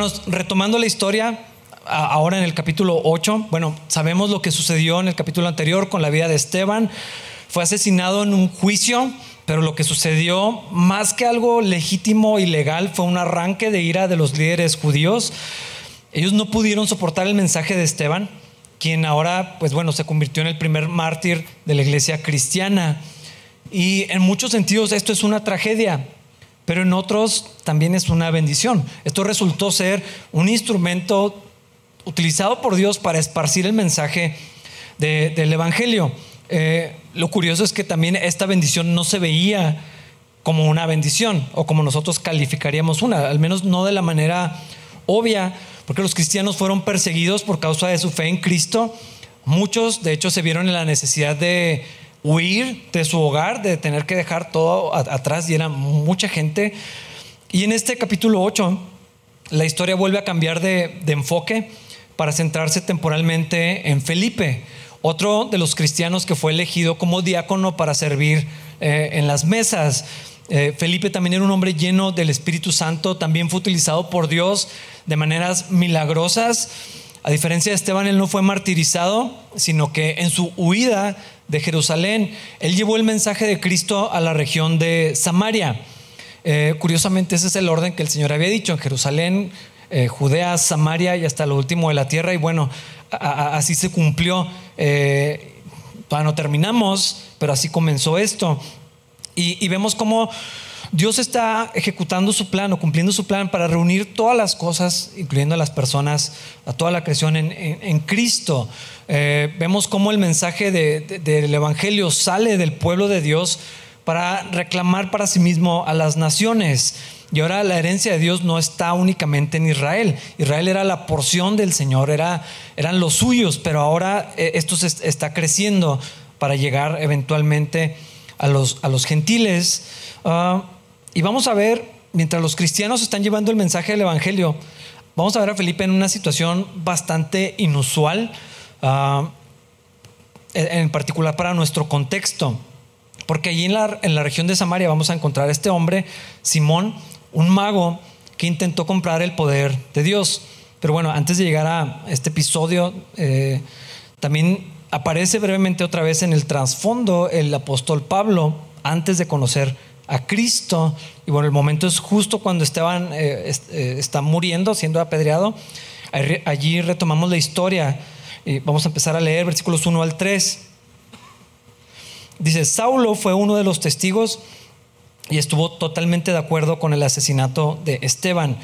Hermanos, retomando la historia, ahora en el capítulo 8, bueno, sabemos lo que sucedió en el capítulo anterior con la vida de Esteban. Fue asesinado en un juicio, pero lo que sucedió, más que algo legítimo y legal, fue un arranque de ira de los líderes judíos. Ellos no pudieron soportar el mensaje de Esteban, quien ahora, pues bueno, se convirtió en el primer mártir de la iglesia cristiana. Y en muchos sentidos esto es una tragedia, pero en otros también es una bendición. Esto resultó ser un instrumento utilizado por Dios para esparcir el mensaje del Evangelio. Eh, lo curioso es que también esta bendición no se veía como una bendición o como nosotros calificaríamos una, al menos no de la manera obvia, porque los cristianos fueron perseguidos por causa de su fe en Cristo. Muchos, de hecho, se vieron en la necesidad de huir de su hogar, de tener que dejar todo atrás y era mucha gente. Y en este capítulo 8, la historia vuelve a cambiar de, enfoque para centrarse temporalmente en Felipe, otro de los cristianos que fue elegido como diácono para servir eh, en las mesas. Eh, Felipe también era un hombre lleno del Espíritu Santo, también fue utilizado por Dios de maneras milagrosas. A diferencia de Esteban, él no fue martirizado, sino que en su huida de Jerusalén, él llevó el mensaje de Cristo a la región de Samaria. Eh, curiosamente, ese es el orden que el Señor había dicho, en Jerusalén, eh, Judea, Samaria y hasta lo último de la tierra. Y bueno, así se cumplió. Eh, no terminamos, pero así comenzó esto. Y, vemos cómo Dios está ejecutando su plan o cumpliendo su plan para reunir todas las cosas, incluyendo a las personas, a toda la creación en, Cristo. Eh, vemos cómo el mensaje del Evangelio sale del pueblo de Dios para reclamar para sí mismo a las naciones. Y ahora la herencia de Dios no está únicamente en Israel. Israel era la porción del Señor, era, eran los suyos, pero ahora eh, esto está creciendo para llegar eventualmente a los, a los gentiles. Ah, y vamos a ver, mientras los cristianos están llevando el mensaje del Evangelio, vamos a ver a Felipe en una situación bastante inusual, ah, en particular para nuestro contexto. Porque allí en la, región de Samaria vamos a encontrar a este hombre, Simón, un mago que intentó comprar el poder de Dios. Pero bueno, antes de llegar a este episodio, eh, también aparece brevemente otra vez en el trasfondo el apóstol Pablo antes de conocer a Cristo. Y bueno, el momento es justo cuando Esteban eh, eh, está muriendo, siendo apedreado. Allí retomamos la historia. Y vamos a empezar a leer versículos 1 al 3. Dice, Saulo fue uno de los testigos y estuvo totalmente de acuerdo con el asesinato de Esteban.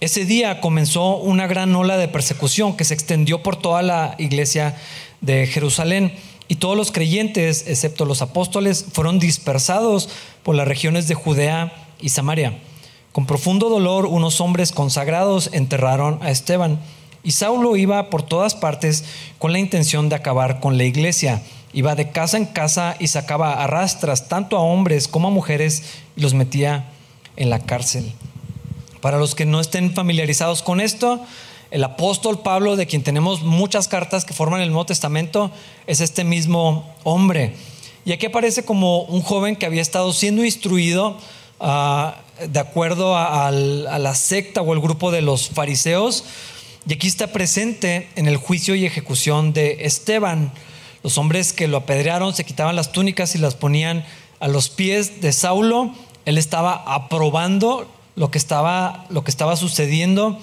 Ese día comenzó una gran ola de persecución que se extendió por toda la iglesia de Jerusalén y todos los creyentes, excepto los apóstoles, fueron dispersados por las regiones de Judea y Samaria. Con profundo dolor, unos hombres consagrados enterraron a Esteban y Saulo iba por todas partes con la intención de acabar con la iglesia. Iba de casa en casa y sacaba arrastras tanto a hombres como a mujeres y los metía en la cárcel. Para los que no estén familiarizados con esto, el apóstol Pablo, de quien tenemos muchas cartas que forman el Nuevo Testamento, es este mismo hombre. Y aquí aparece como un joven que había estado siendo instruido ah, de acuerdo a, la secta o el grupo de los fariseos. Y aquí está presente en el juicio y ejecución de Esteban. Los hombres que lo apedrearon se quitaban las túnicas y las ponían a los pies de Saulo. Él estaba aprobando lo que estaba, lo que estaba sucediendo,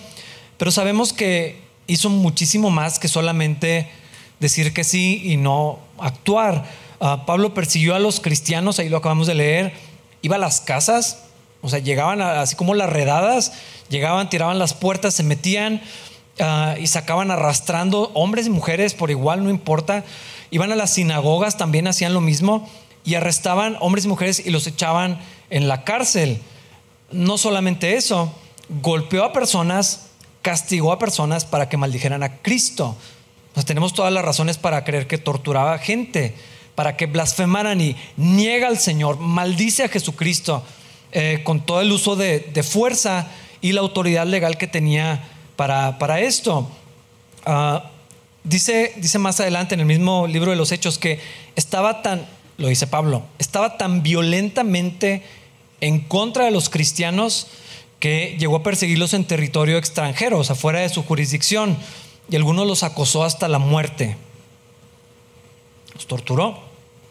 pero sabemos que hizo muchísimo más que solamente decir que sí y no actuar. Ah, Pablo persiguió a los cristianos, ahí lo acabamos de leer, iba a las casas, o sea, llegaban así como las redadas, llegaban, tiraban las puertas, se metían ah, y sacaban arrastrando hombres y mujeres por igual, no importa. Iban a las sinagogas, también hacían lo mismo y arrestaban hombres y mujeres y los echaban en la cárcel. No solamente eso, golpeó a personas, castigó a personas para que maldijeran a Cristo. Pues tenemos todas las razones para creer que torturaba a gente, para que blasfemaran y niega al Señor, maldice a Jesucristo eh, con todo el uso de, fuerza y la autoridad legal que tenía para, para esto. Ah, Dice, dice más adelante en el mismo libro de los Hechos que estaba tan, lo dice Pablo, estaba tan violentamente en contra de los cristianos que llegó a perseguirlos en territorio extranjero, o sea, fuera de su jurisdicción, y algunos los acosó hasta la muerte. Los torturó,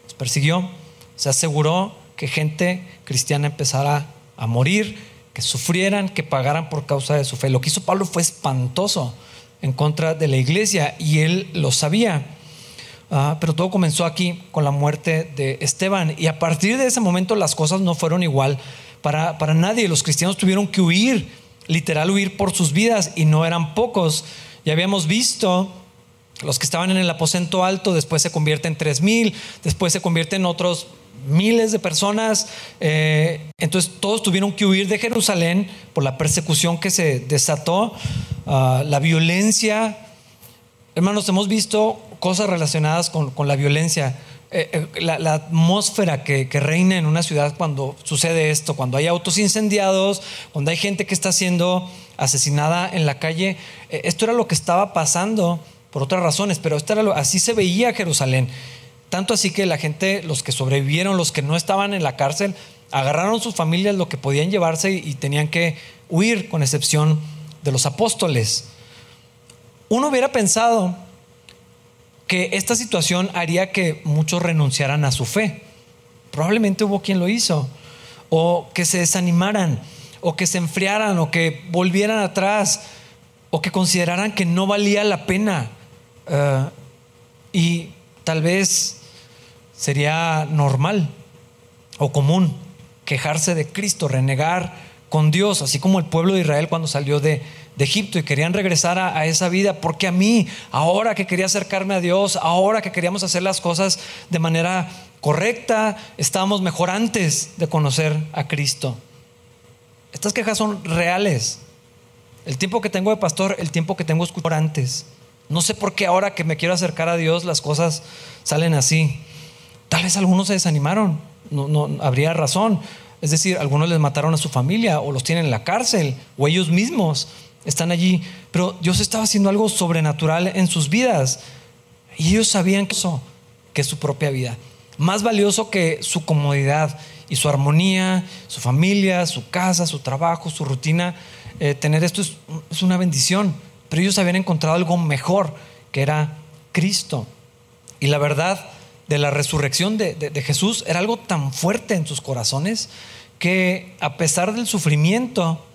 los persiguió, se aseguró que gente cristiana empezara a morir, que sufrieran, que pagaran por causa de su fe. Lo que hizo Pablo fue espantoso en contra de la iglesia y él lo sabía. Ah, pero todo comenzó aquí con la muerte de Esteban y a partir de ese momento las cosas no fueron igual para, para nadie. Los cristianos tuvieron que huir, literal huir por sus vidas y no eran pocos. Ya habíamos visto los que estaban en el aposento alto, después se convierten en tres mil, después se convierten en otros miles de personas. Eh, entonces todos tuvieron que huir de Jerusalén por la persecución que se desató, ah, la violencia. Hermanos, hemos visto cosas relacionadas con, la violencia. Eh, eh, la, atmósfera que, reina en una ciudad cuando sucede esto, cuando hay autos incendiados, cuando hay gente que está siendo asesinada en la calle. esto era lo que estaba pasando por otras razones, pero esto era lo, así se veía Jerusalén. Tanto así que la gente, los que sobrevivieron, los que no estaban en la cárcel, agarraron sus familias lo que podían llevarse y tenían que huir, con excepción de los apóstoles. Uno hubiera pensado que esta situación haría que muchos renunciaran a su fe. Probablemente hubo quien lo hizo, o que se desanimaran, o que se enfriaran, o que volvieran atrás, o que consideraran que no valía la pena. Eh, y tal vez sería normal o común quejarse de Cristo, renegar con Dios, así como el pueblo de Israel cuando salió de, Egipto y querían regresar a, esa vida, porque a mí, ahora que quería acercarme a Dios, ahora que queríamos hacer las cosas de manera correcta, estábamos mejor antes de conocer a Cristo. Estas quejas son reales. El tiempo que tengo de pastor, el tiempo que tengo escuchar antes. No sé por qué ahora que me quiero acercar a Dios las cosas salen así. Tal vez algunos se desanimaron, no, no habría razón. Es decir, algunos les mataron a su familia o los tienen en la cárcel o ellos mismos están allí. Pero Dios estaba haciendo algo sobrenatural en sus vidas y ellos sabían que eso, que su propia vida. Más valioso que su comodidad y su armonía, su familia, su casa, su trabajo, su rutina. Eh, tener esto es, una bendición. Pero ellos habían encontrado algo mejor, que era Cristo. Y la verdad de la resurrección de, Jesús era algo tan fuerte en sus corazones que a pesar del sufrimiento,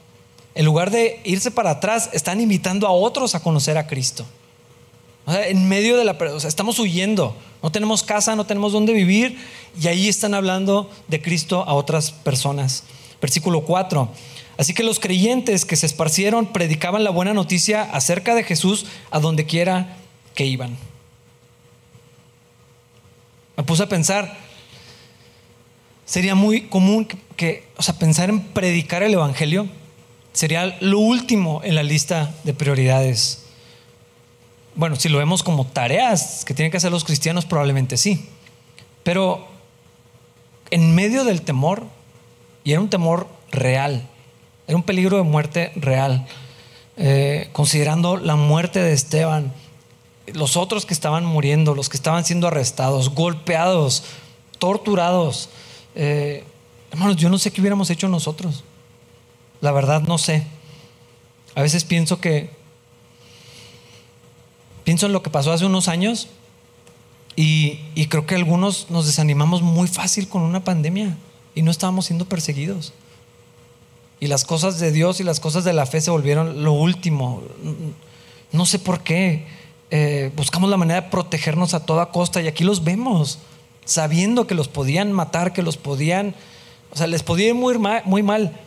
en lugar de irse para atrás, están invitando a otros a conocer a Cristo. en medio de la... O sea, estamos huyendo, no tenemos casa, no tenemos dónde vivir, y ahí están hablando de Cristo a otras personas. Versículo 4. Así que los creyentes que se esparcieron predicaban la buena noticia acerca de Jesús a donde quiera que iban. Me puse a pensar, sería muy común que, o sea, pensar en predicar el Evangelio sería lo último en la lista de prioridades. Bueno, si lo vemos como tareas que tienen que hacer los cristianos, probablemente sí. Pero en medio del temor, y era un temor real, era un peligro de muerte real, eh, considerando la muerte de Esteban, los otros que estaban muriendo, los que estaban siendo arrestados, golpeados, torturados. Eh, hermanos, yo no sé qué hubiéramos hecho nosotros. La verdad no sé. A veces pienso que, pienso en lo que pasó hace unos años y, creo que algunos nos desanimamos muy fácil con una pandemia y no estábamos siendo perseguidos. Y las cosas de Dios y las cosas de la fe se volvieron lo último. No sé por qué. Eh, buscamos la manera de protegernos a toda costa y aquí los vemos, sabiendo que los podían matar, que los podían, o sea, les podía ir muy mal.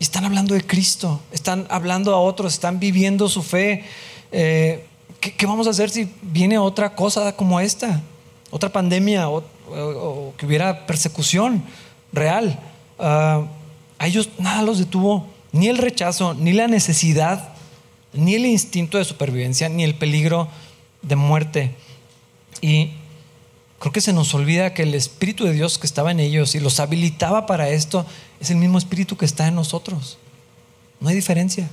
Y están hablando de Cristo, están hablando a otros, están viviendo su fe. Eh, ¿qué, vamos a hacer si viene otra cosa como esta? Otra pandemia o, que hubiera persecución real. Ah, a ellos nada los detuvo, ni el rechazo, ni la necesidad ni el instinto de supervivencia, ni el peligro de muerte. Y creo que se nos olvida que el Espíritu de Dios que estaba en ellos y los habilitaba para esto es el mismo Espíritu que está en nosotros. No hay diferencia.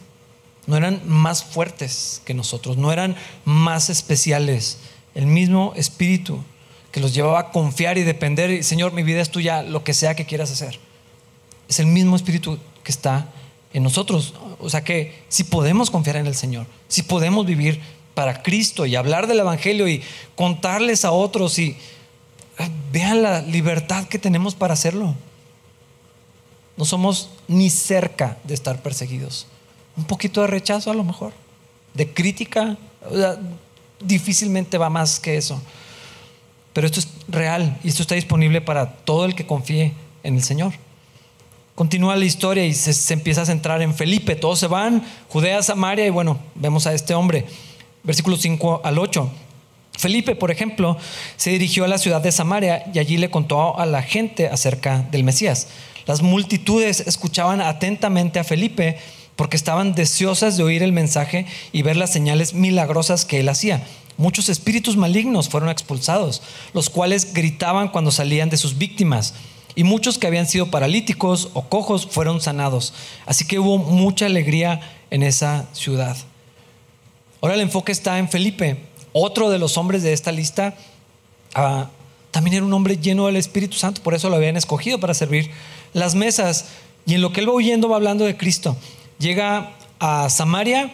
No eran más fuertes que nosotros, no eran más especiales. El mismo Espíritu que los llevaba a confiar y depender. Señor, mi vida es tuya, lo que sea que quieras hacer. Es el mismo Espíritu que está en nosotros. O sea que si podemos confiar en el Señor, si podemos vivir para Cristo y hablar del Evangelio y contarles a otros y eh, vean la libertad que tenemos para hacerlo. No somos ni cerca de estar perseguidos. Un poquito de rechazo a lo mejor, de crítica, difícilmente va más que eso. Pero esto es real y esto está disponible para todo el que confíe en el Señor. Continúa la historia y se, empieza a centrar en Felipe. Todos se van, Judea, Samaria y bueno, vemos a este hombre. Versículos 5 al 8. Felipe, por ejemplo, se dirigió a la ciudad de Samaria y allí le contó a la gente acerca del Mesías. Las multitudes escuchaban atentamente a Felipe porque estaban deseosas de oír el mensaje y ver las señales milagrosas que él hacía. Muchos espíritus malignos fueron expulsados, los cuales gritaban cuando salían de sus víctimas. Y muchos que habían sido paralíticos o cojos fueron sanados. Así que hubo mucha alegría en esa ciudad. Ahora el enfoque está en Felipe, otro de los hombres de esta lista. Ah, también era un hombre lleno del Espíritu Santo, por eso lo habían escogido para servir las mesas y en lo que él va huyendo va hablando de Cristo. Llega a Samaria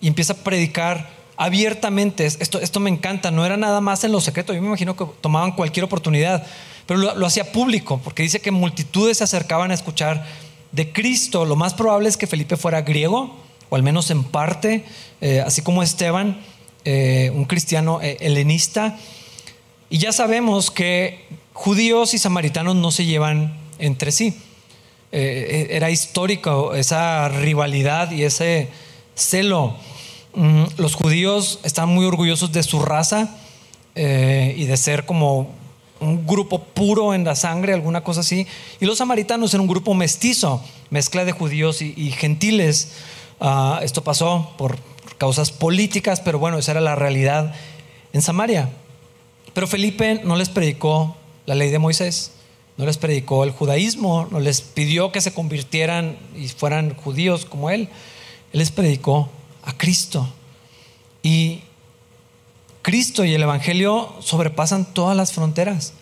y empieza a predicar abiertamente. Esto, esto me encanta, no era nada más en lo secreto. Yo me imagino que tomaban cualquier oportunidad, pero lo, hacía público, porque dice que multitudes se acercaban a escuchar de Cristo. Lo más probable es que Felipe fuera griego, o al menos en parte, eh, así como Esteban, eh, un cristiano eh, helenista. Y ya sabemos que judíos y samaritanos no se llevan entre sí. Eh, era histórico esa rivalidad y ese celo. Mm, los judíos están muy orgullosos de su raza eh, y de ser como un grupo puro en la sangre, alguna cosa así. Y los samaritanos eran un grupo mestizo, mezcla de judíos y, gentiles. Ah, esto pasó por causas políticas, pero bueno, esa era la realidad en Samaria. Pero Felipe no les predicó la ley de Moisés no les predicó el judaísmo, no les pidió que se convirtieran y fueran judíos como él. Él les predicó a Cristo. Y Cristo y el Evangelio sobrepasan todas las fronteras,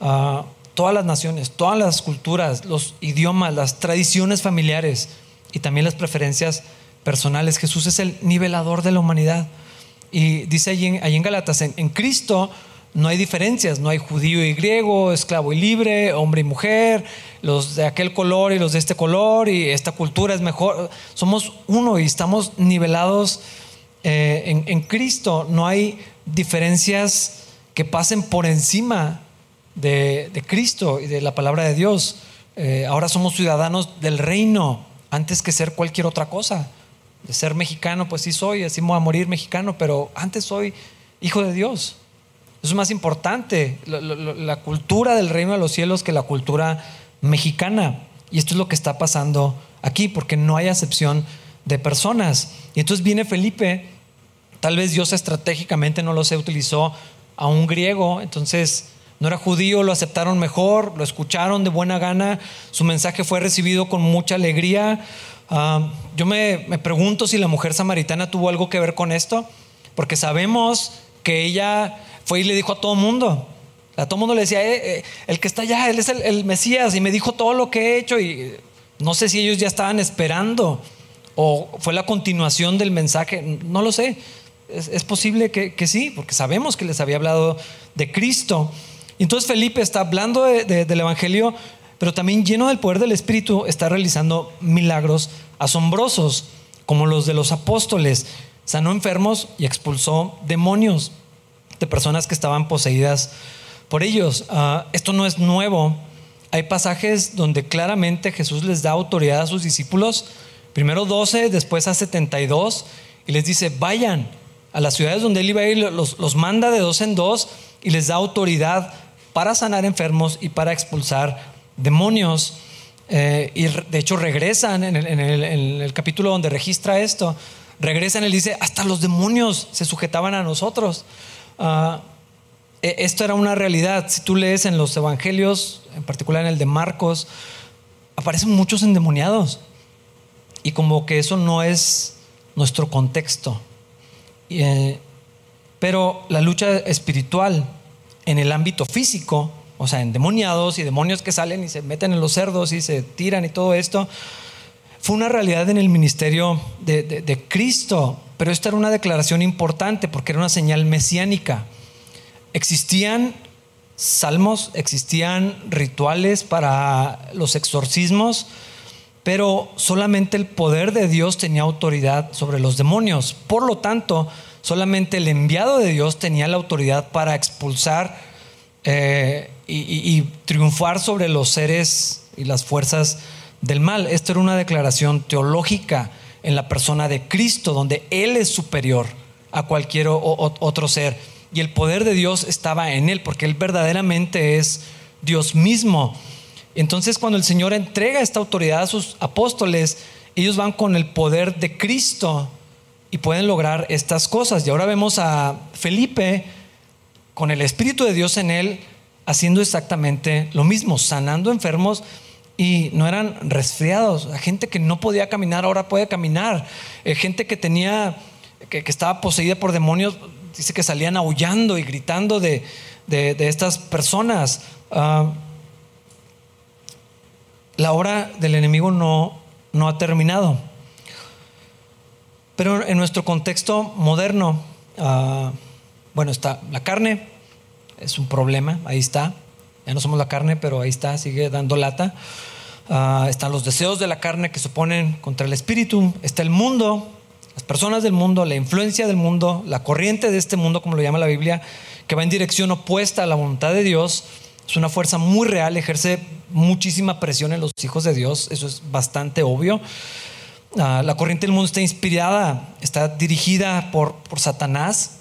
ah, todas las naciones, todas las culturas, los idiomas, las tradiciones familiares y también las preferencias personales. Jesús es el nivelador de la humanidad. Y dice allí en, en Galatas, en Cristo no hay diferencias, no hay judío y griego, esclavo y libre, hombre y mujer, los de aquel color y los de este color, y esta cultura es mejor. Somos uno y estamos nivelados eh, en, Cristo. No hay diferencias que pasen por encima de, Cristo y de la palabra de Dios. Eh, ahora somos ciudadanos del reino antes que ser cualquier otra cosa. De ser mexicano, pues sí soy, así voy a morir mexicano, pero antes soy hijo de Dios. Es más importante la, cultura del reino de los cielos que la cultura mexicana. Y esto es lo que está pasando aquí, porque no hay acepción de personas. Y entonces viene Felipe, tal vez Dios estratégicamente no lo sé, utilizó a un griego, entonces no era judío, lo aceptaron mejor, lo escucharon de buena gana, su mensaje fue recibido con mucha alegría. Ah, yo me, me pregunto si la mujer samaritana tuvo algo que ver con esto, porque sabemos que ella fue y le dijo a todo mundo. A todo mundo le decía, eh, eh, el que está allá, él es el, Mesías y me dijo todo lo que he hecho y no sé si ellos ya estaban esperando o fue la continuación del mensaje, no lo sé. Es, posible que, sí, porque sabemos que les había hablado de Cristo. Entonces Felipe está hablando del Evangelio, pero también lleno del poder del Espíritu, está realizando milagros asombrosos, como los de los apóstoles. Sanó enfermos y expulsó demonios de personas que estaban poseídas por ellos. Ah, esto no es nuevo. Hay pasajes donde claramente Jesús les da autoridad a sus discípulos, primero 12, después a 72, y les dice, vayan a las ciudades donde él iba a ir, los, manda de dos en dos y les da autoridad para sanar enfermos y para expulsar demonios. Eh, y de hecho regresan en el, en el capítulo donde registra esto, regresan, él dice, hasta los demonios se sujetaban a nosotros. Ah, e, esto era una realidad. Si tú lees en los evangelios, en particular en el de Marcos, aparecen muchos endemoniados. Y como que eso no es nuestro contexto. Eh, pero la lucha espiritual en el ámbito físico, o sea, endemoniados y demonios que salen y se meten en los cerdos y se tiran y todo esto, fue una realidad en el ministerio de, de Cristo, pero esta era una declaración importante porque era una señal mesiánica. Existían salmos, existían rituales para los exorcismos, pero solamente el poder de Dios tenía autoridad sobre los demonios. Por lo tanto, solamente el enviado de Dios tenía la autoridad para expulsar eh, y, triunfar sobre los seres y las fuerzas del mal. Esto era una declaración teológica en la persona de Cristo, donde Él es superior a cualquier otro ser. Y el poder de Dios estaba en Él, porque Él verdaderamente es Dios mismo. Entonces cuando el Señor entrega esta autoridad a sus apóstoles, ellos van con el poder de Cristo y pueden lograr estas cosas. Y ahora vemos a Felipe con el Espíritu de Dios en él haciendo exactamente lo mismo, sanando enfermos y no eran resfriados. gente que no podía caminar ahora puede caminar. Eh, gente que tenía, que, estaba poseída por demonios, dice que salían aullando y gritando de, estas personas. Ah, la obra del enemigo no, no ha terminado. Pero en nuestro contexto moderno, ah, bueno, está la carne, es un problema, ahí está. Ya no somos la carne, pero ahí está, sigue dando lata. Ah, están los deseos de la carne que se oponen contra el espíritu. Está el mundo, las personas del mundo, la influencia del mundo, la corriente de este mundo, como lo llama la Biblia, que va en dirección opuesta a la voluntad de Dios. Es una fuerza muy real, ejerce muchísima presión en los hijos de Dios, eso es bastante obvio. Ah, la corriente del mundo está inspirada, está dirigida por, por Satanás.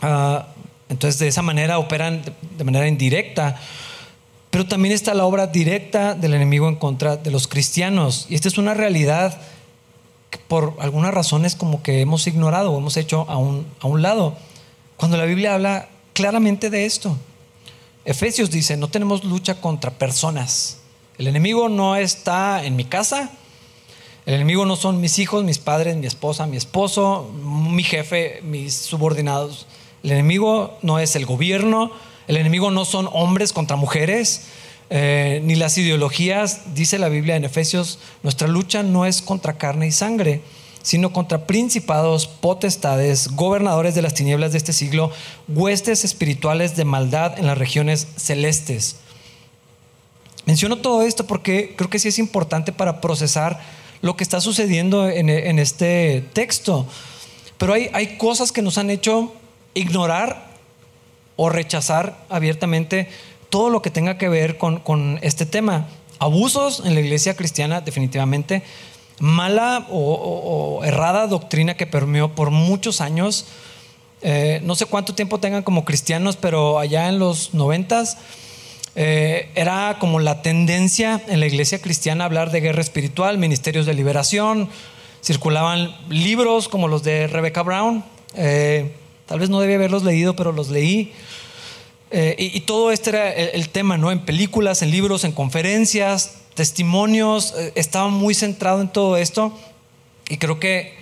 Ah, entonces de esa manera operan de manera indirecta. Pero también está la obra directa del enemigo en contra de los cristianos. Y esta es una realidad que por algunas razones como que hemos ignorado o hemos hecho a un, a un lado. Cuando la Biblia habla claramente de esto. Efesios dice, no tenemos lucha contra personas. El enemigo no está en mi casa. El enemigo no son mis hijos, mis padres, mi esposa, mi esposo, mi jefe, mis subordinados. El enemigo no es el gobierno. El enemigo no son hombres contra mujeres. Eh, ni las ideologías, dice la Biblia en Efesios, nuestra lucha no es contra carne y sangre, sino contra principados, potestades, gobernadores de las tinieblas de este siglo, huestes espirituales de maldad en las regiones celestes. Menciono todo esto porque creo que sí es importante para procesar lo que está sucediendo en, este texto. Pero hay, hay cosas que nos han hecho ignorar o rechazar abiertamente todo lo que tenga que ver con este tema. Abusos en la iglesia cristiana, definitivamente mala o, errada doctrina que permeó por muchos años. Eh, no sé cuánto tiempo tengan como cristianos, pero allá en los noventas eh, era como la tendencia en la iglesia cristiana hablar de guerra espiritual, ministerios de liberación, circulaban libros como los de Rebecca Brown, eh, tal vez no debía haberlos leído, pero los leí. y, todo este era el, el, tema, ¿no? En películas, en libros, en conferencias, testimonios, eh, estaba muy centrado en todo esto y creo que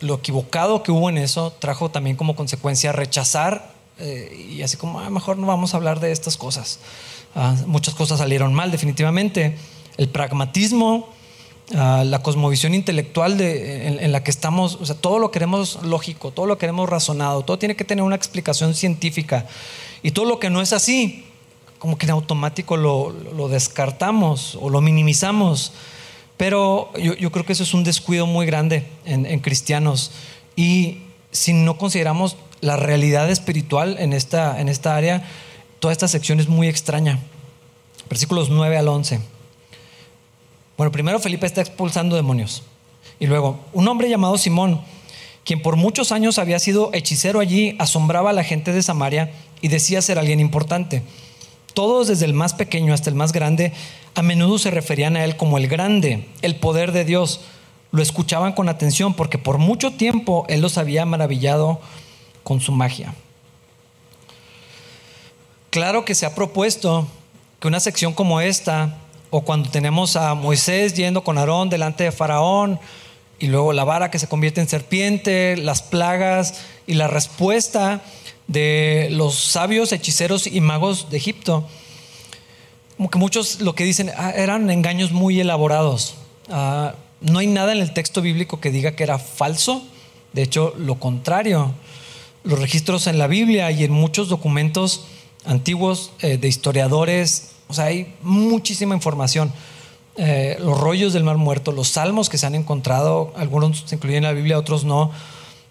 lo equivocado que hubo en eso trajo también como consecuencia rechazar eh, y así como, ah, mejor no vamos a hablar de estas cosas. Ah, muchas cosas salieron mal definitivamente. El pragmatismo, la cosmovisión intelectual en, la que estamos, o sea, todo lo queremos lógico, todo lo queremos razonado, todo tiene que tener una explicación científica. Y todo lo que no es así, como que en automático lo, descartamos o lo minimizamos. Pero yo, creo que eso es un descuido muy grande en, cristianos. Y si no consideramos la realidad espiritual en esta, en esta área, toda esta sección es muy extraña. Versículos 9 al 11. Bueno, primero Felipe está expulsando demonios. Y luego, un hombre llamado Simón, quien por muchos años había sido hechicero allí, asombraba a la gente de Samaria y decía ser alguien importante. Todos, desde el más pequeño hasta el más grande, a menudo se referían a él como el grande, el poder de Dios. Lo escuchaban con atención porque por mucho tiempo él los había maravillado con su magia. Claro que se ha propuesto que una sección como esta, o cuando tenemos a Moisés yendo con Aarón delante de Faraón, y luego la vara que se convierte en serpiente, las plagas y la respuesta de los sabios, hechiceros y magos de Egipto. Como que muchos lo que dicen ah, eran engaños muy elaborados. Ah, no hay nada en el texto bíblico que diga que era falso. De hecho, lo contrario. Los registros en la Biblia y en muchos documentos antiguos eh, de historiadores, o sea, hay muchísima información. Eh, los rollos del Mar Muerto, los salmos que se han encontrado, algunos se incluyen en la Biblia, otros no.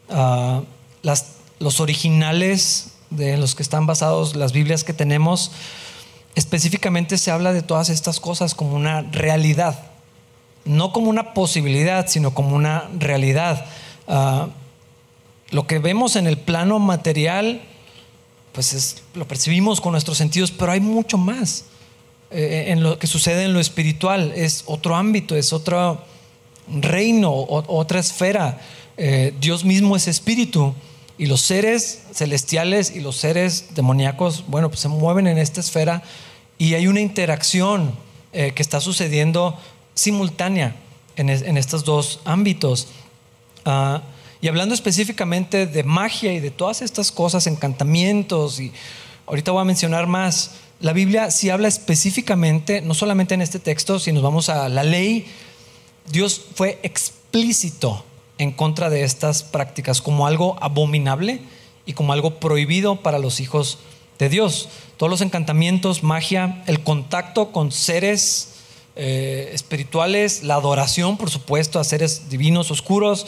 Ah, las, los originales de los que están basados las Biblias que tenemos, específicamente se habla de todas estas cosas como una realidad, no como una posibilidad, sino como una realidad. Ah, lo que vemos en el plano material, pues es, lo percibimos con nuestros sentidos, pero hay mucho más eh, en lo que sucede en lo espiritual. Es otro ámbito, es otro reino, otra esfera. Eh, Dios mismo es espíritu y los seres celestiales y los seres demoníacos, bueno, pues se mueven en esta esfera y hay una interacción eh, que está sucediendo simultánea en, estos dos ámbitos. Ah, y hablando específicamente de magia y de todas estas cosas, encantamientos, y ahorita voy a mencionar más, la Biblia sí habla específicamente, no solamente en este texto, si nos vamos a la ley, Dios fue explícito en contra de estas prácticas como algo abominable y como algo prohibido para los hijos de Dios. Todos los encantamientos, magia, el contacto con seres eh, espirituales, la adoración, por supuesto, a seres divinos, oscuros,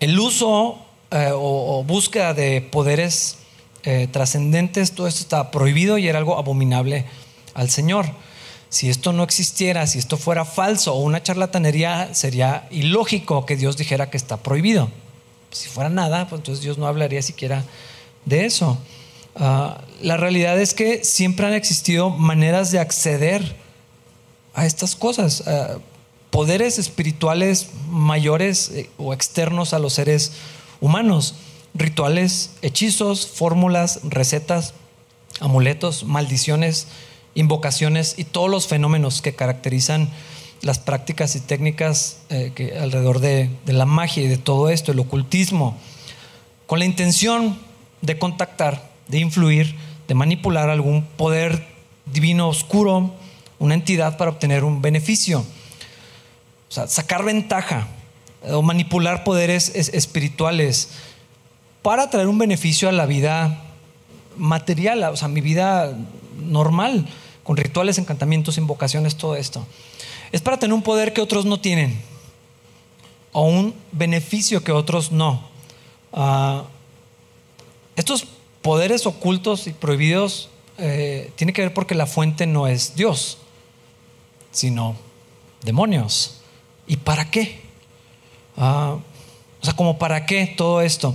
el uso eh, o, búsqueda de poderes eh, trascendentes, todo esto está prohibido y era algo abominable al Señor. Si esto no existiera, si esto fuera falso o una charlatanería, sería ilógico que Dios dijera que está prohibido. Si fuera nada, pues entonces Dios no hablaría siquiera de eso. Ah, la realidad es que siempre han existido maneras de acceder a estas cosas, ah, poderes espirituales mayores eh, o externos a los seres humanos, rituales, hechizos, fórmulas, recetas, amuletos, maldiciones, invocaciones y todos los fenómenos que caracterizan las prácticas y técnicas eh, que alrededor de, la magia y de todo esto, el ocultismo, con la intención de contactar, de influir, de manipular algún poder divino oscuro, una entidad para obtener un beneficio. O sea, sacar ventaja o manipular poderes espirituales para traer un beneficio a la vida material, o sea, mi vida normal con rituales, encantamientos, invocaciones, todo esto. Es para tener un poder que otros no tienen o un beneficio que otros no. Ah, estos poderes ocultos y prohibidos eh, tienen que ver porque la fuente no es Dios, sino demonios. ¿Y para qué? Ah, o sea, como para qué todo esto.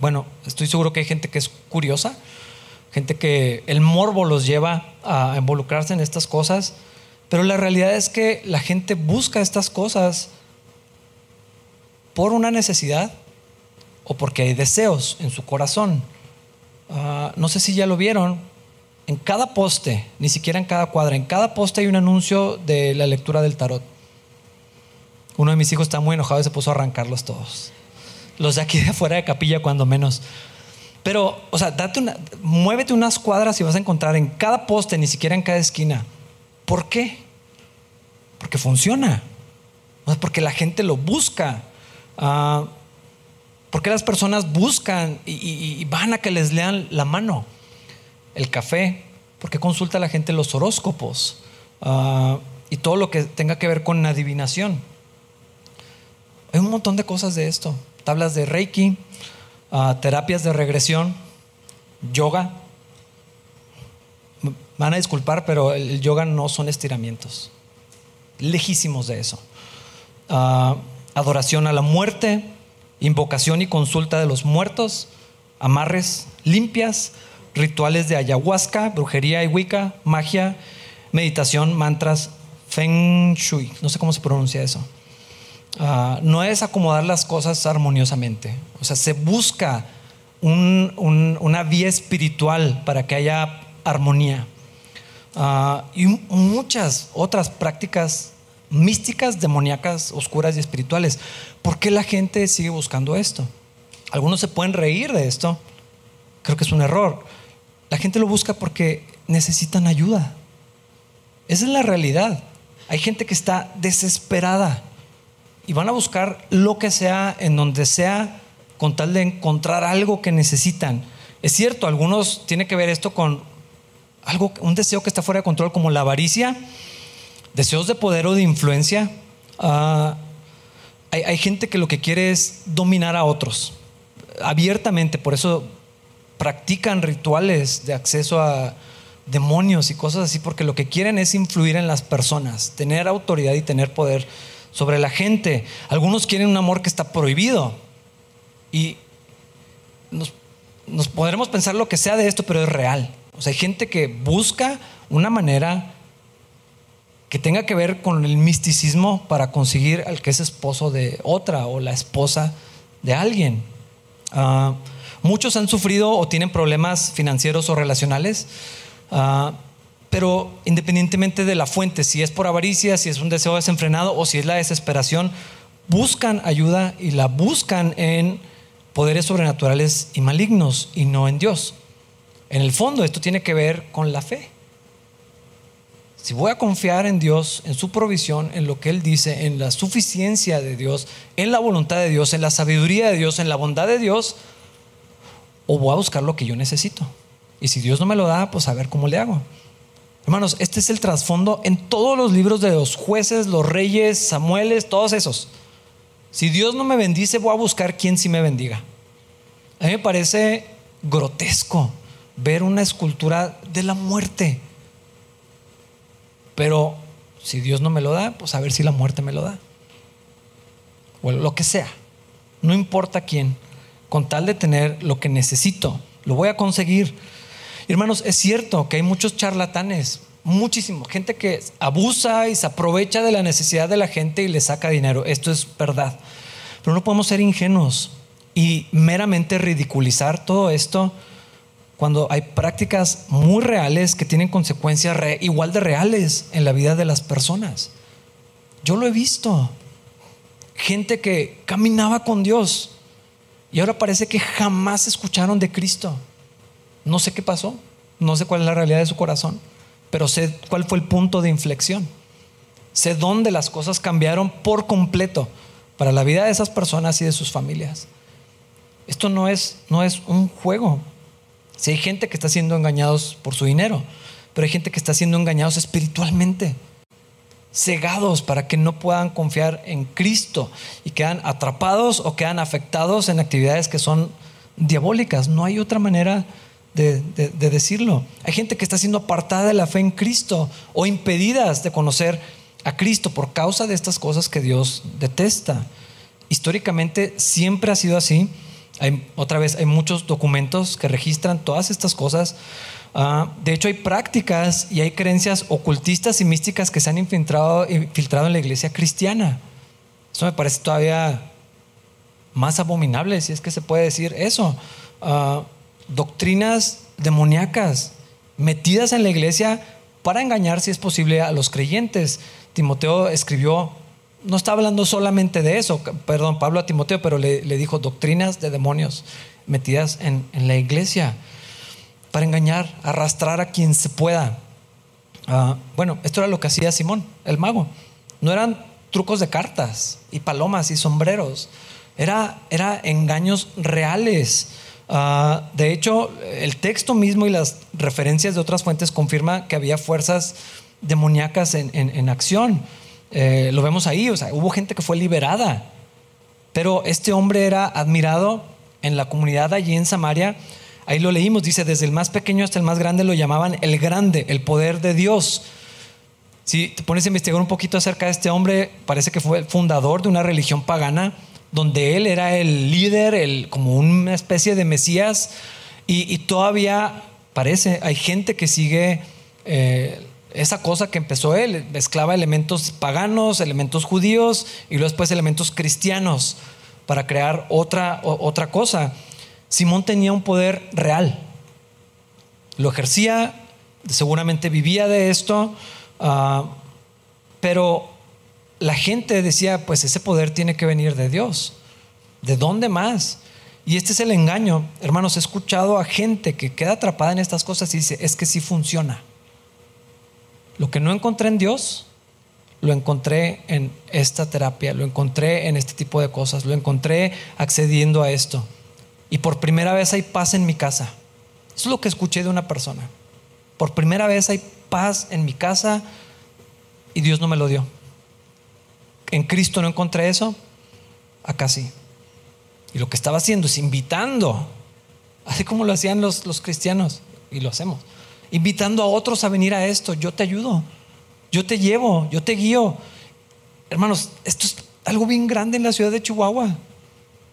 Bueno, estoy seguro que hay gente que es curiosa gente que el morbo los lleva a involucrarse en estas cosas, pero la realidad es que la gente busca estas cosas por una necesidad o porque hay deseos en su corazón. Ah, no sé si ya lo vieron, en cada poste, ni siquiera en cada cuadra, en cada poste hay un anuncio de la lectura del tarot. Uno de mis hijos está muy enojado y se puso a arrancarlos todos. Los de aquí de afuera de capilla, cuando menos. Pero, o sea, date una, muévete unas cuadras y vas a encontrar en cada poste, ni siquiera en cada esquina. ¿Por qué? Porque funciona. porque la gente lo busca. Uh, porque las personas buscan y, van a que les lean la mano. El café. Porque consulta a la gente los horóscopos. Ah, y todo lo que tenga que ver con adivinación. Hay un montón de cosas de esto. Tablas de Reiki, terapias de regresión, yoga. van a disculpar, pero el yoga no son estiramientos. Lejísimos de eso. adoración a la muerte, invocación y consulta de los muertos, amarres limpias, rituales de ayahuasca, brujería y wicca, magia, meditación, mantras, feng shui. No sé cómo se pronuncia eso. Ah, no es acomodar las cosas armoniosamente. O sea, se busca una vía espiritual para que haya armonía. Ah, y muchas otras prácticas místicas, demoníacas, oscuras y espirituales. ¿Por qué la gente sigue buscando esto? Algunos se pueden reír de esto. Creo que es un error. La gente lo busca porque necesitan ayuda. Esa es la realidad. Hay gente que está desesperada y van a buscar lo que sea, en donde sea, con tal de encontrar algo que necesitan. Es cierto, algunos tiene que ver esto con algo, un deseo que está fuera de control, como la avaricia, deseos de poder o de influencia. Ah, hay, hay gente que lo que quiere es dominar a otros abiertamente, por eso practican rituales de acceso a demonios y cosas así, porque lo que quieren es influir en las personas, tener autoridad y tener poder sobre la gente. Algunos quieren un amor que está prohibido y nos, nos podremos pensar lo que sea de esto, pero es real. O sea, hay gente que busca una manera que tenga que ver con el misticismo para conseguir al que es esposo de otra o la esposa de alguien. Ah, muchos han sufrido o tienen problemas financieros o relacionales, ah, pero independientemente de la fuente, si es por avaricia, si es un deseo desenfrenado o si es la desesperación, buscan ayuda y la buscan en poderes sobrenaturales y malignos y no en Dios. En el fondo esto tiene que ver con la fe. Si voy a confiar en Dios, en su provisión, en lo que Él dice, en la suficiencia de Dios, en la voluntad de Dios, en la sabiduría de Dios, en la bondad de Dios, o voy a buscar lo que yo necesito. Y si Dios no me lo da, pues a ver cómo le hago. Hermanos, este es el trasfondo en todos los libros de los jueces, los reyes, Samueles, todos esos. Si Dios no me bendice, voy a buscar quién sí me bendiga. A mí me parece grotesco ver una escultura de la muerte. Pero si Dios no me lo da, pues a ver si la muerte me lo da. O lo que sea. No importa quién. Con tal de tener lo que necesito, lo voy a conseguir. Hermanos, es cierto que hay muchos charlatanes, muchísimo, gente que abusa y se aprovecha de la necesidad de la gente y le saca dinero. Esto es verdad. Pero no podemos ser ingenuos y meramente ridiculizar todo esto cuando hay prácticas muy reales que tienen consecuencias igual de reales en la vida de las personas. Yo lo he visto. Gente que caminaba con Dios y ahora parece que jamás escucharon de Cristo. No sé qué pasó, no sé cuál es la realidad de su corazón, pero sé cuál fue el punto de inflexión. Sé dónde las cosas cambiaron por completo para la vida de esas personas y de sus familias. Esto no es, no es un juego, si hay gente que está siendo engañados por su dinero, pero hay gente que está siendo engañados espiritualmente, cegados para que no puedan confiar en Cristo y quedan atrapados o quedan afectados en actividades que son diabólicas. No hay otra manera de, de decirlo. Hay gente que está siendo apartada de la fe en Cristo o impedidas de conocer a Cristo por causa de estas cosas que Dios detesta. Históricamente siempre ha sido así otra vez, hay muchos documentos que registran todas estas cosas. Ah, de hecho, hay prácticas y hay creencias ocultistas y místicas que se han infiltrado, infiltrado en la iglesia cristiana. Eso me parece todavía más abominable, si es que se puede decir eso. Ah, doctrinas demoníacas metidas en la iglesia para engañar, si es posible, a los creyentes. Timoteo escribió no está hablando solamente de eso, perdón, Pablo a Timoteo, pero le, dijo doctrinas de demonios metidas en, la iglesia para engañar, arrastrar a quien se pueda. Ah, bueno, esto era lo que hacía Simón, el mago. No eran trucos de cartas y palomas y sombreros, era, era engaños reales. Ah, de hecho, el texto mismo y las referencias de otras fuentes confirman que había fuerzas demoníacas en, acción. Eh, lo vemos ahí, o sea, hubo gente que fue liberada, pero este hombre era admirado en la comunidad allí en Samaria. Ahí lo leímos, dice, desde el más pequeño hasta el más grande lo llamaban el grande, el poder de Dios. Si te pones a investigar un poquito acerca de este hombre, parece que fue el fundador de una religión pagana, donde él era el líder, el, como una especie de Mesías, y, todavía parece, hay gente que sigue eh, esa cosa que empezó él, mezclaba elementos paganos, elementos judíos y luego después elementos cristianos para crear otra, otra cosa. Simón tenía un poder real, lo ejercía, seguramente vivía de esto, ah, pero la gente decía, pues ese poder tiene que venir de Dios. ¿De dónde más? Y este es el engaño. Hermanos, he escuchado a gente que queda atrapada en estas cosas y dice, es que sí funciona. Lo que no encontré en Dios, lo encontré en esta terapia, lo encontré en este tipo de cosas, lo encontré accediendo a esto. Y por primera vez hay paz en mi casa. Eso es lo que escuché de una persona. Por primera vez hay paz en mi casa y Dios no me lo dio. En Cristo no encontré eso, acá sí. Y lo que estaba haciendo es invitando, así como lo hacían los, cristianos, y lo hacemos, invitando a otros a venir a esto. Yo te ayudo, yo te llevo, yo te guío. Hermanos, esto es algo bien grande en la ciudad de Chihuahua.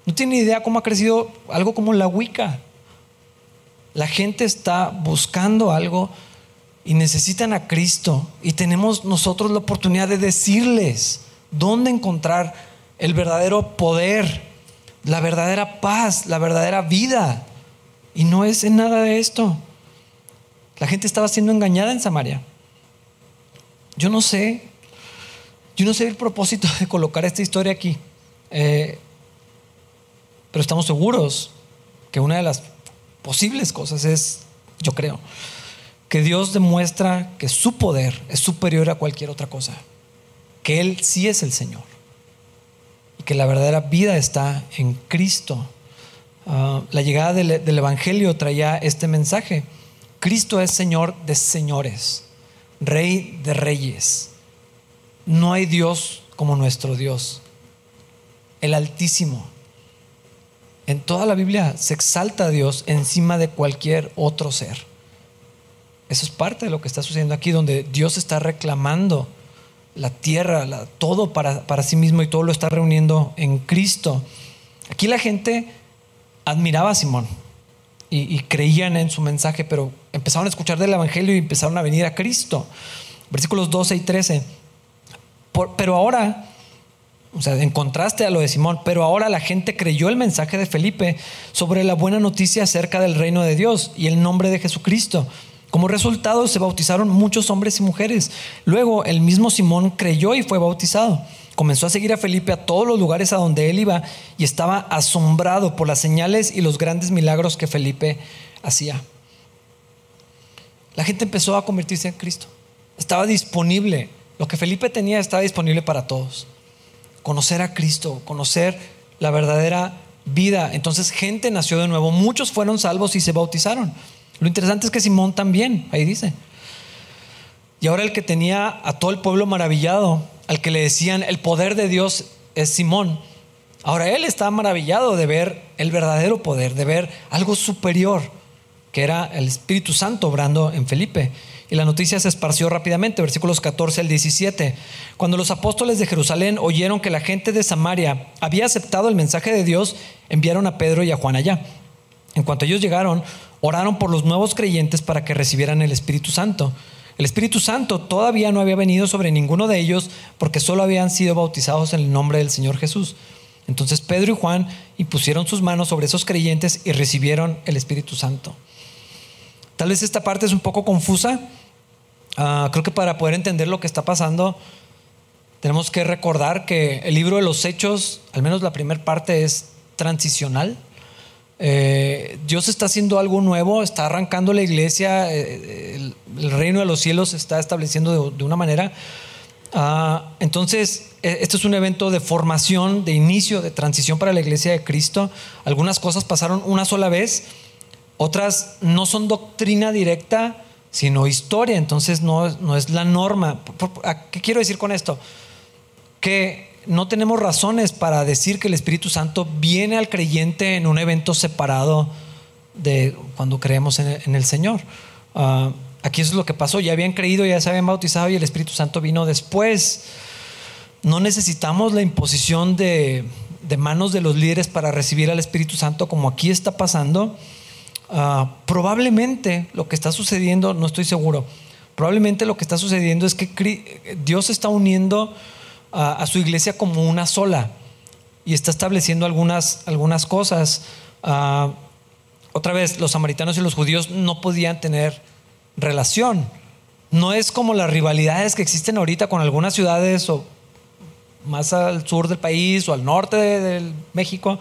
No tiene idea cómo ha crecido algo como la Wicca. La gente está buscando algo y necesitan a Cristo. Y tenemos nosotros la oportunidad de decirles dónde encontrar el verdadero poder, la verdadera paz, la verdadera vida. Y no es en nada de esto. La gente estaba siendo engañada en Samaria. Yo no sé, yo no sé el propósito de colocar esta historia aquí. Eh, pero estamos seguros que una de las posibles cosas es, yo creo, que Dios demuestra que su poder es superior a cualquier otra cosa, que Él sí es el Señor y que la verdadera vida está en Cristo. Ah, la llegada del, del Evangelio traía este mensaje. Cristo es Señor de señores, Rey de reyes. No hay Dios como nuestro Dios, el Altísimo en toda la Biblia se exalta a Dios encima de cualquier otro ser. Eso es parte de lo que está sucediendo aquí, donde Dios está reclamando la tierra, todo para, para sí mismo y todo lo está reuniendo en Cristo. Aquí la gente admiraba a Simón y, creían en su mensaje, pero empezaron a escuchar del Evangelio y empezaron a venir a Cristo. Versículos 12 y 13. pero ahora o sea, en contraste a lo de Simón, pero ahora la gente creyó el mensaje de Felipe sobre la buena noticia acerca del reino de Dios y el nombre de Jesucristo. Como resultado se bautizaron muchos hombres y mujeres. Luego el mismo Simón creyó y fue bautizado. Comenzó a seguir a Felipe a todos los lugares a donde él iba y estaba asombrado por las señales y los grandes milagros que Felipe hacía. La gente empezó a convertirse en Cristo. Estaba disponible. Lo que Felipe tenía estaba disponible para todos conocer a Cristo, conocer la verdadera vida. Entonces gente nació de nuevo, muchos fueron salvos y se bautizaron. Lo interesante es que Simón también, ahí dice. Y ahora el que tenía a todo el pueblo maravillado, al que le decían el poder de Dios es Simón. Ahora él está maravillado de ver el verdadero poder, de ver algo superior, que era el Espíritu Santo obrando en Felipe. Y la noticia se esparció rápidamente, versículos 14 al 17. Cuando los apóstoles de Jerusalén oyeron que la gente de Samaria había aceptado el mensaje de Dios, enviaron a Pedro y a Juan allá. En cuanto ellos llegaron, oraron por los nuevos creyentes para que recibieran el Espíritu Santo. El Espíritu Santo todavía no había venido sobre ninguno de ellos porque solo habían sido bautizados en el nombre del Señor Jesús. Entonces Pedro y Juan impusieron sus manos sobre esos creyentes y recibieron el Espíritu Santo. Tal vez esta parte es un poco confusa. Ah, creo que para poder entender lo que está pasando, tenemos que recordar que el libro de los hechos, al menos la primera parte, es transicional. Eh, Dios está haciendo algo nuevo, está arrancando la iglesia, eh, el, reino de los cielos se está estableciendo de, una manera. Ah, entonces, e, esto es un evento de formación, de inicio, de transición para la iglesia de Cristo. Algunas cosas pasaron una sola vez otras no son doctrina directa, sino historia, entonces no, no es la norma. ¿Qué quiero decir con esto? Que no tenemos razones para decir que el Espíritu Santo viene al creyente en un evento separado de cuando creemos en el, Señor. Ah, aquí eso es lo que pasó, ya habían creído, ya se habían bautizado y el Espíritu Santo vino después. No necesitamos la imposición de, manos de los líderes para recibir al Espíritu Santo como aquí está pasando. Ah, probablemente lo que está sucediendo, no estoy seguro, probablemente lo que está sucediendo es que Dios está uniendo a, su iglesia como una sola y está estableciendo algunas, algunas cosas. Ah, otra vez, los samaritanos y los judíos no podían tener relación. No es como las rivalidades que existen ahorita con algunas ciudades o más al sur del país o al norte de México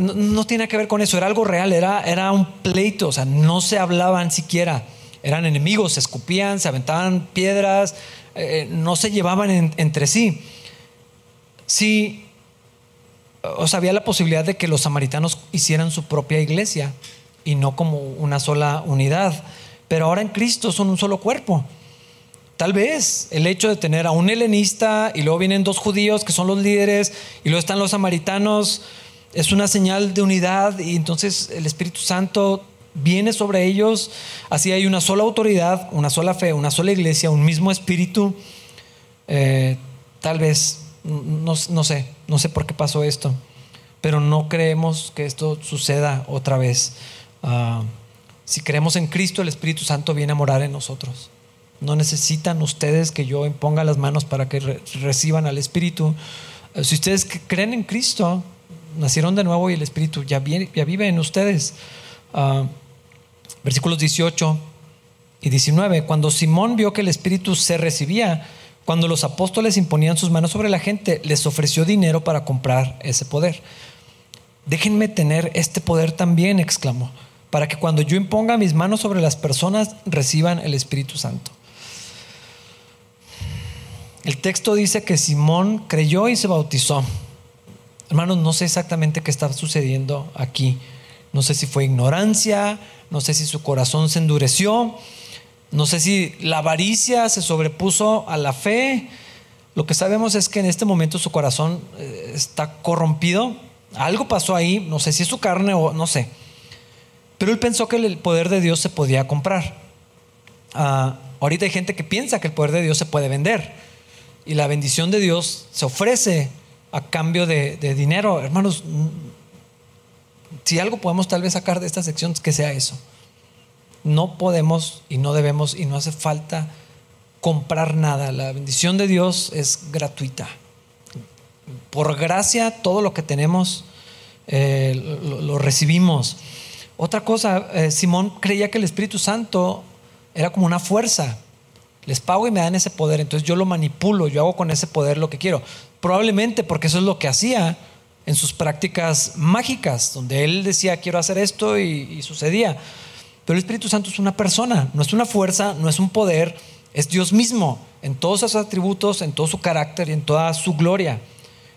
no, tiene que ver con eso, era algo real, era, era un pleito, o sea, no se hablaban siquiera, eran enemigos, se escupían, se aventaban piedras, eh, no se llevaban entre sí. Sí, o sea, había la posibilidad de que los samaritanos hicieran su propia iglesia y no como una sola unidad. Pero ahora en Cristo son un solo cuerpo. Tal vez el hecho de tener a un helenista y luego vienen dos judíos que son los líderes y luego están los samaritanos es una señal de unidad y entonces el Espíritu Santo viene sobre ellos. Así hay una sola autoridad, una sola fe, una sola iglesia, un mismo espíritu. Eh, tal vez, no, sé, no sé por qué pasó esto, pero no creemos que esto suceda otra vez. Ah, si creemos en Cristo, el Espíritu Santo viene a morar en nosotros. No necesitan ustedes que yo imponga las manos para que reciban al Espíritu. Eh, si ustedes creen en Cristo, nacieron de nuevo y el Espíritu ya, vive en ustedes. Ah, versículos 18 y 19. Cuando Simón vio que el Espíritu se recibía, cuando los apóstoles imponían sus manos sobre la gente, les ofreció dinero para comprar ese poder. Déjenme tener este poder también, exclamó, para que cuando yo imponga mis manos sobre las personas reciban el Espíritu Santo. El texto dice que Simón creyó y se bautizó. Hermanos, no sé exactamente qué está sucediendo aquí. No sé si fue ignorancia, no sé si su corazón se endureció, no sé si la avaricia se sobrepuso a la fe. Lo que sabemos es que en este momento su corazón eh, está corrompido. Algo pasó ahí, no sé si es su carne o no sé. Pero él pensó que el poder de Dios se podía comprar. Ah, ahorita hay gente que piensa que el poder de Dios se puede vender. Y la bendición de Dios se ofrece a cambio de, de dinero. Hermanos, si algo podemos tal vez sacar de esta sección, que sea eso. No podemos y no debemos y no hace falta comprar nada. La bendición de Dios es gratuita. Por gracia, todo lo que tenemos eh, lo, recibimos. Otra cosa, eh, Simón creía que el Espíritu Santo era como una fuerza. Les pago y me dan ese poder, entonces yo lo manipulo, yo hago con ese poder lo que quiero. Probablemente porque eso es lo que hacía en sus prácticas mágicas, donde él decía quiero hacer esto y, sucedía. Pero el Espíritu Santo es una persona, no es una fuerza, no es un poder, es Dios mismo en todos sus atributos, en todo su carácter y en toda su gloria.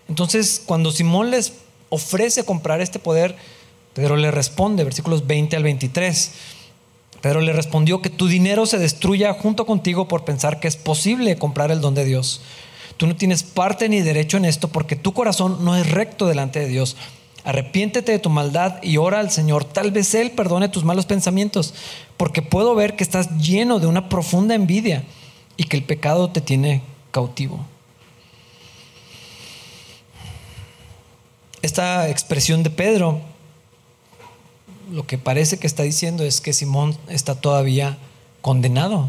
Entonces, cuando Simón les ofrece comprar este poder, Pedro le responde, versículos 20 al 23. Pedro le respondió que tu dinero se destruya junto contigo por pensar que es posible comprar el don de Dios. Tú no tienes parte ni derecho en esto porque tu corazón no es recto delante de Dios. Arrepiéntete de tu maldad y ora al Señor. Tal vez Él perdone tus malos pensamientos, porque puedo ver que estás lleno de una profunda envidia y que el pecado te tiene cautivo. Esta expresión de Pedro, lo que parece que está diciendo es que Simón está todavía condenado,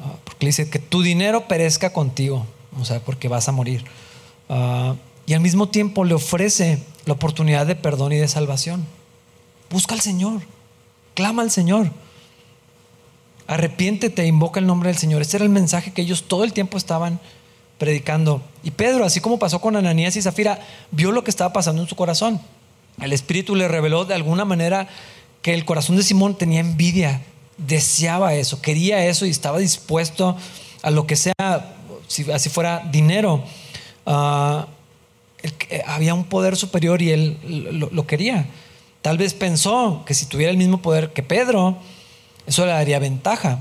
ah, porque dice que tu dinero perezca contigo o sea, porque vas a morir. Ah, y al mismo tiempo le ofrece la oportunidad de perdón y de salvación. Busca al Señor, clama al Señor. Arrepiéntete, invoca el nombre del Señor. Ese era el mensaje que ellos todo el tiempo estaban predicando. Y Pedro, así como pasó con Ananías y Zafira, vio lo que estaba pasando en su corazón. El Espíritu le reveló de alguna manera que el corazón de Simón tenía envidia, deseaba eso, quería eso y estaba dispuesto a lo que sea si así fuera dinero, ah, había un poder superior y él lo, quería. Tal vez pensó que si tuviera el mismo poder que Pedro, eso le daría ventaja,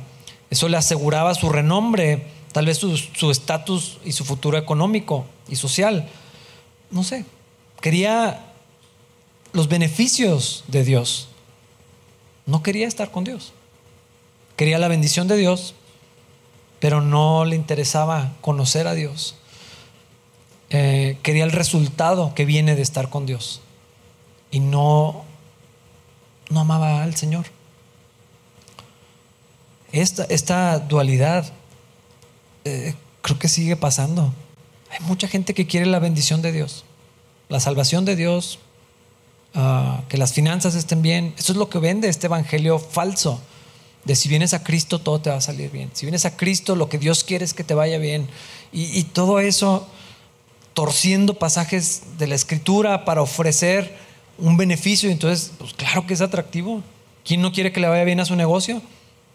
eso le aseguraba su renombre, tal vez su estatus y su futuro económico y social. No sé, quería los beneficios de Dios. No quería estar con Dios. Quería la bendición de Dios, pero no le interesaba conocer a Dios. Eh, quería el resultado que viene de estar con Dios y no, no amaba al Señor. Esta, esta dualidad eh, creo que sigue pasando. Hay mucha gente que quiere la bendición de Dios, la salvación de Dios, ah, que las finanzas estén bien. Eso es lo que vende este evangelio falso de si vienes a Cristo todo te va a salir bien. Si vienes a Cristo lo que Dios quiere es que te vaya bien. Y, todo eso torciendo pasajes de la escritura para ofrecer un beneficio. Entonces, pues claro que es atractivo. ¿Quién no quiere que le vaya bien a su negocio?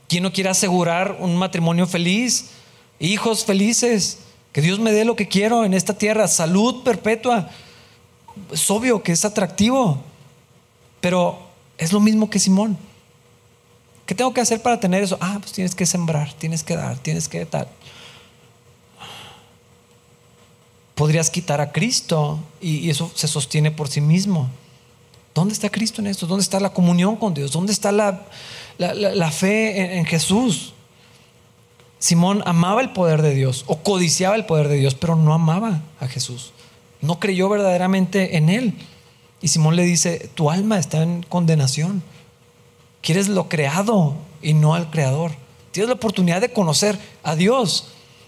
¿Quién no quiere asegurar un matrimonio feliz? hijos felices, que Dios me dé lo que quiero en esta tierra, salud perpetua. Es obvio que es atractivo, pero es lo mismo que Simón. ¿Qué tengo que hacer para tener eso? Ah, pues tienes que sembrar, tienes que dar, tienes que tal. Podrías quitar a Cristo y, eso se sostiene por sí mismo. ¿Dónde está Cristo en esto? ¿Dónde está la comunión con Dios? ¿Dónde está la, fe en Jesús? Simón amaba el poder de Dios o codiciaba el poder de Dios, pero no amaba a Jesús. No creyó verdaderamente en Él. Y Simón le dice, tu alma está en condenación. Quieres lo creado y no al creador. Tienes la oportunidad de conocer a Dios.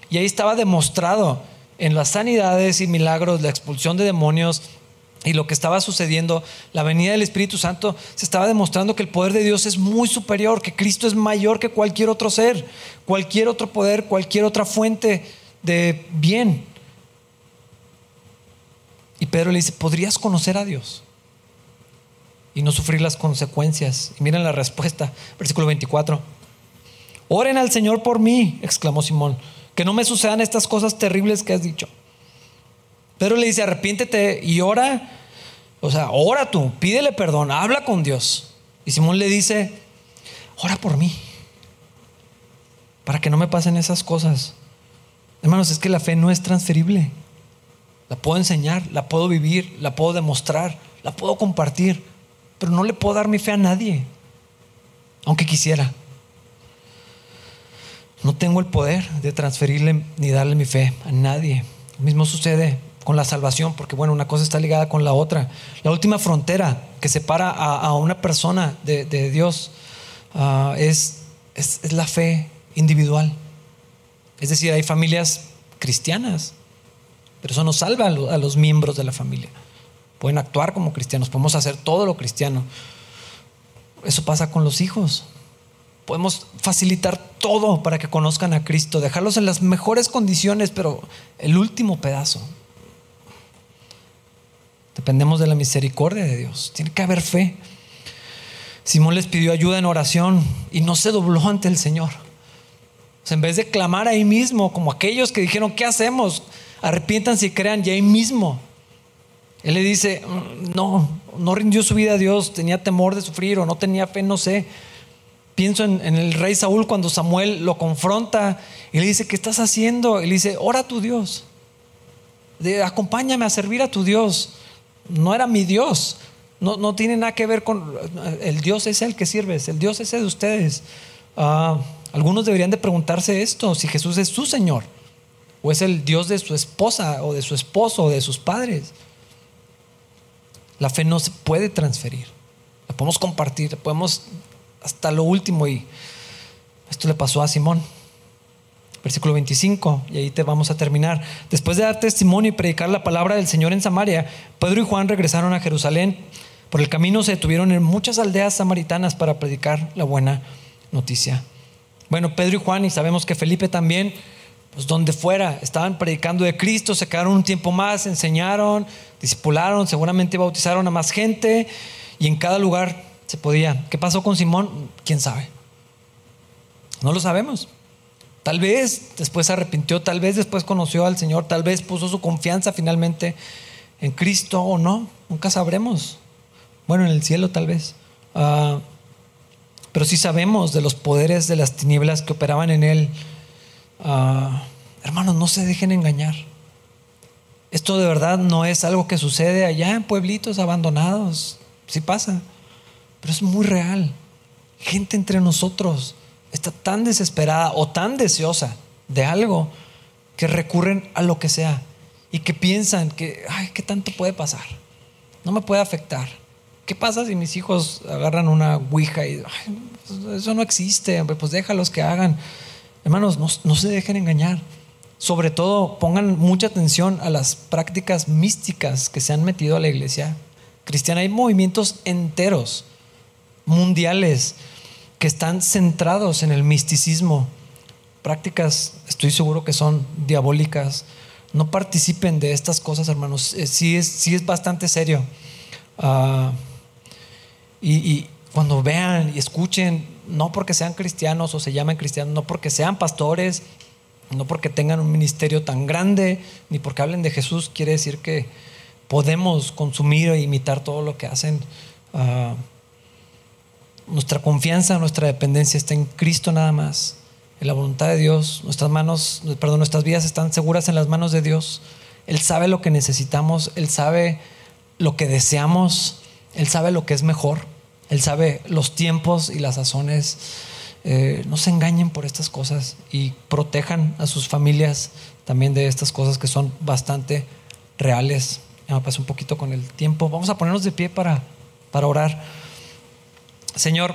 Y ahí estaba demostrado en las sanidades y milagros, la expulsión de demonios y lo que estaba sucediendo, la venida del Espíritu Santo, se estaba demostrando que el poder de Dios es muy superior, que Cristo es mayor que cualquier otro ser, cualquier otro poder, cualquier otra fuente de bien. Y Pedro le dice, ¿podrías conocer a Dios? Y no sufrir las consecuencias. Y miren la respuesta, versículo 24. Oren al Señor por mí, exclamó Simón, que no me sucedan estas cosas terribles que has dicho. Pedro le dice, arrepiéntete y ora, o sea, ora tú, pídele perdón, habla con Dios. Y Simón le dice, ora por mí, para que no me pasen esas cosas. Hermanos, es que la fe no es transferible. La puedo enseñar, la puedo vivir, la puedo demostrar, la puedo compartir pero no le puedo dar mi fe a nadie, aunque quisiera. No tengo el poder de transferirle ni darle mi fe a nadie. Lo mismo sucede con la salvación, porque bueno, una cosa está ligada con la otra. La última frontera que separa a, una persona de, Dios ah, es, es, la fe individual. Es decir, hay familias cristianas, pero eso no salva a los miembros de la familia pueden actuar como cristianos, podemos hacer todo lo cristiano. Eso pasa con los hijos. Podemos facilitar todo para que conozcan a Cristo, dejarlos en las mejores condiciones, pero el último pedazo. Dependemos de la misericordia de Dios. Tiene que haber fe. Simón les pidió ayuda en oración y no se dobló ante el Señor. en vez de clamar ahí mismo, como aquellos que dijeron, ¿qué hacemos? Arrepiéntanse y crean, y ahí mismo él le dice, no, no rindió su vida a Dios, tenía temor de sufrir o no tenía fe, no sé. Pienso en, el rey Saúl cuando Samuel lo confronta y le dice, ¿qué estás haciendo? Y le dice, ora a tu Dios, acompáñame a servir a tu Dios. No era mi Dios, no, no tiene nada que ver con, el Dios es el que sirves, el Dios es el de ustedes. Ah, algunos deberían de preguntarse esto, si Jesús es su Señor o es el Dios de su esposa o de su esposo o de sus padres. La fe no se puede transferir. La podemos compartir, podemos hasta lo último. Y esto le pasó a Simón. Versículo 25, y ahí te vamos a terminar. Después de dar testimonio y predicar la palabra del Señor en Samaria, Pedro y Juan regresaron a Jerusalén. Por el camino se detuvieron en muchas aldeas samaritanas para predicar la buena noticia. Bueno, Pedro y Juan, y sabemos que Felipe también, pues donde fuera, estaban predicando de Cristo, se quedaron un tiempo más, enseñaron, discipularon, seguramente bautizaron a más gente y en cada lugar se podía. ¿Qué pasó con Simón? ¿Quién sabe? No lo sabemos. Tal vez después se arrepintió, tal vez después conoció al Señor, tal vez puso su confianza finalmente en Cristo o no. Nunca sabremos. Bueno, en el cielo tal vez. Ah, pero sí sabemos de los poderes de las tinieblas que operaban en él. Ah, hermanos, no se dejen engañar. Esto de verdad no es algo que sucede allá en pueblitos abandonados. Sí pasa, pero es muy real. Gente entre nosotros está tan desesperada o tan deseosa de algo que recurren a lo que sea y que piensan que, ay, ¿qué tanto puede pasar? No me puede afectar. ¿Qué pasa si mis hijos agarran una ouija y eso no existe? Pues déjalos que hagan. Hermanos, no se dejen engañar. Sobre todo, pongan mucha atención a las prácticas místicas que se han metido a la iglesia cristiana. Hay movimientos enteros, mundiales, que están centrados en el misticismo. Prácticas, estoy seguro que son diabólicas. No participen de estas cosas, hermanos. Eh, sí es, sí es bastante serio. Ah, y, y cuando vean y escuchen, no porque sean cristianos o se llamen cristianos, no porque sean pastores No porque tengan un ministerio tan grande, ni porque hablen de Jesús, quiere decir que podemos consumir e imitar todo lo que hacen. Ah, nuestra confianza, nuestra dependencia está en Cristo nada más, en la voluntad de Dios. Nuestras manos, perdón, nuestras vidas están seguras en las manos de Dios. Él sabe lo que necesitamos, Él sabe lo que deseamos, Él sabe lo que es mejor, Él sabe los tiempos y las sazones. Eh, no se engañen por estas cosas y protejan a sus familias también de estas cosas que son bastante reales. Ya me pasé un poquito con el tiempo. Vamos a ponernos de pie para, para orar. Señor,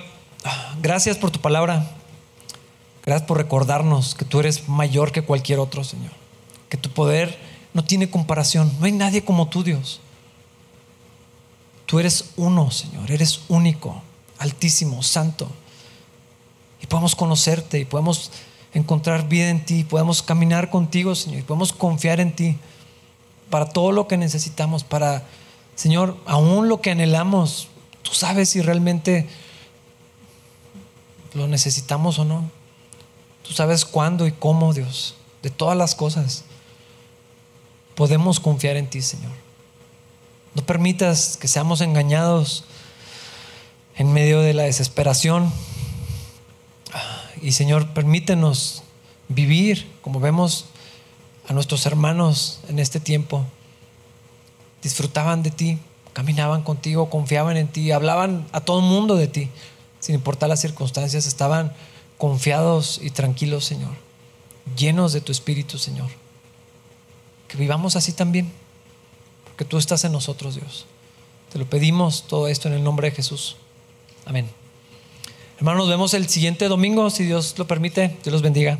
gracias por tu palabra. Gracias por recordarnos que tú eres mayor que cualquier otro, Señor. Que tu poder no tiene comparación. No hay nadie como tú, Dios. Tú eres uno, Señor. Eres único, altísimo, santo. Y podemos conocerte y podemos encontrar vida en ti. Podemos caminar contigo, Señor. Y podemos confiar en ti para todo lo que necesitamos. Para, Señor, aún lo que anhelamos. Tú sabes si realmente lo necesitamos o no. Tú sabes cuándo y cómo, Dios. De todas las cosas podemos confiar en ti, Señor. No permitas que seamos engañados en medio de la desesperación. Y Señor, permítenos vivir como vemos a nuestros hermanos en este tiempo. Disfrutaban de ti, caminaban contigo, confiaban en ti, hablaban a todo el mundo de ti, sin importar las circunstancias, estaban confiados y tranquilos, Señor, llenos de tu Espíritu, Señor que vivamos así también, porque tú estás en nosotros, Dios. Te lo pedimos todo esto en el nombre de Jesús. Amén. Hermanos, nos vemos el siguiente domingo, si Dios lo permite. Dios los bendiga.